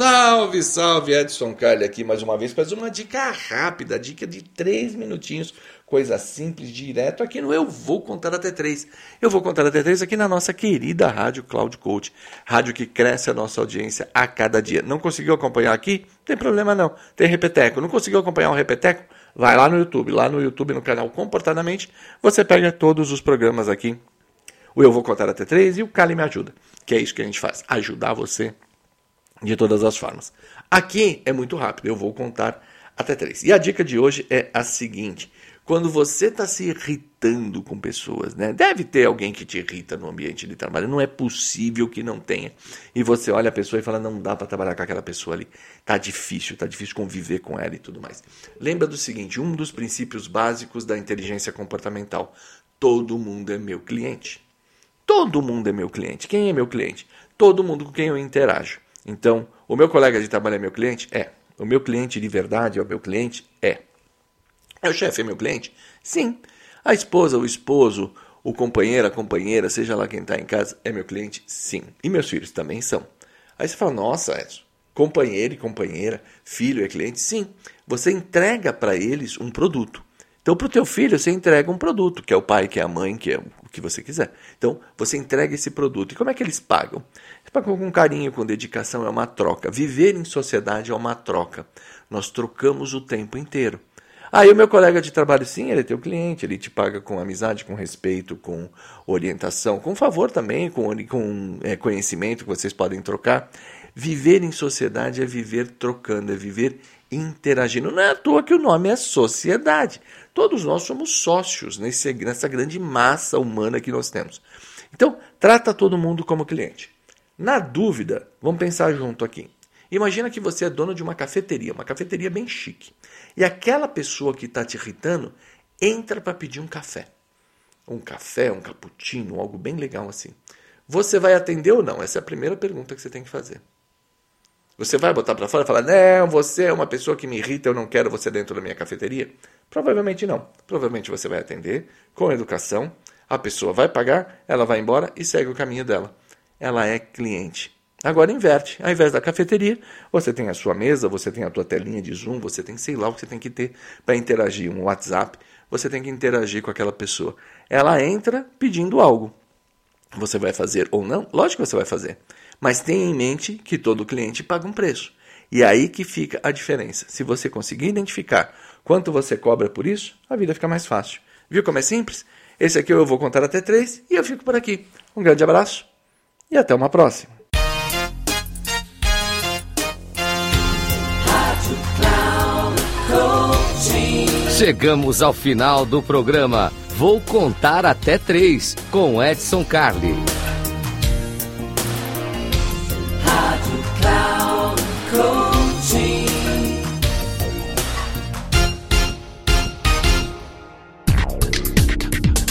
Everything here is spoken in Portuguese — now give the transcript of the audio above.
Salve, salve, Edson Carli aqui mais uma vez para uma dica rápida, dica de três minutinhos, coisa simples, direto aqui no Eu Vou Contar Até Três. Eu vou contar até três aqui na nossa querida Rádio Cloud Coach, rádio que cresce a nossa audiência a cada dia. Não conseguiu acompanhar aqui? Tem problema não, tem Repeteco. Não conseguiu acompanhar o Repeteco? Vai lá no YouTube, lá no YouTube, no canal Comportadamente, você pega todos os programas aqui. O Eu Vou Contar Até Três e o Cali Me Ajuda, que é isso que a gente faz, ajudar você de todas as formas. Aqui é muito rápido, eu vou contar até três. E a dica de hoje é a seguinte: quando você está se irritando com pessoas, né? Deve ter alguém que te irrita no ambiente de trabalho, não é possível que não tenha. E você olha a pessoa e fala: não dá para trabalhar com aquela pessoa ali, tá difícil, tá difícil conviver com ela e tudo mais. Lembra do seguinte: um dos princípios básicos da inteligência comportamental: todo mundo é meu cliente. Todo mundo é meu cliente. Quem é meu cliente? Todo mundo com quem eu interajo. Então, o meu colega de trabalho é meu cliente? É. O meu cliente de verdade é o meu cliente? É. É o chefe é meu cliente? Sim. A esposa, o esposo, o companheiro, a companheira, seja lá quem está em casa, é meu cliente? Sim. E meus filhos também são. Aí você fala, nossa, Edson, companheiro e companheira, filho é cliente? Sim. Você entrega para eles um produto. Então, para o teu filho, você entrega um produto, que é o pai, que é a mãe, que é o que você quiser. Então, você entrega esse produto. E como é que eles pagam? Eles pagam com carinho, com dedicação, é uma troca. Viver em sociedade é uma troca. Nós trocamos o tempo inteiro. Aí o meu colega de trabalho, sim, ele é teu cliente, ele te paga com amizade, com respeito, com orientação, com favor também, com, com é, conhecimento que vocês podem trocar. Viver em sociedade é viver trocando, é viver interagindo. Não é à toa que o nome é sociedade. Todos nós somos sócios nesse, nessa grande massa humana que nós temos. Então, trata todo mundo como cliente. Na dúvida, vamos pensar junto aqui. Imagina que você é dono de uma cafeteria, uma cafeteria bem chique. E aquela pessoa que está te irritando entra para pedir um café. Um café, um cappuccino, algo bem legal assim. Você vai atender ou não? Essa é a primeira pergunta que você tem que fazer. Você vai botar para fora e falar: Não, você é uma pessoa que me irrita, eu não quero você dentro da minha cafeteria? Provavelmente não. Provavelmente você vai atender com educação, a pessoa vai pagar, ela vai embora e segue o caminho dela. Ela é cliente. Agora inverte. Ao invés da cafeteria, você tem a sua mesa, você tem a tua telinha de Zoom, você tem sei lá o que você tem que ter para interagir, um WhatsApp, você tem que interagir com aquela pessoa. Ela entra pedindo algo. Você vai fazer ou não? Lógico que você vai fazer. Mas tenha em mente que todo cliente paga um preço. E é aí que fica a diferença. Se você conseguir identificar quanto você cobra por isso, a vida fica mais fácil. Viu como é simples? Esse aqui eu vou contar até três e eu fico por aqui. Um grande abraço e até uma próxima. Chegamos ao final do programa. Vou contar até três com Edson Carli.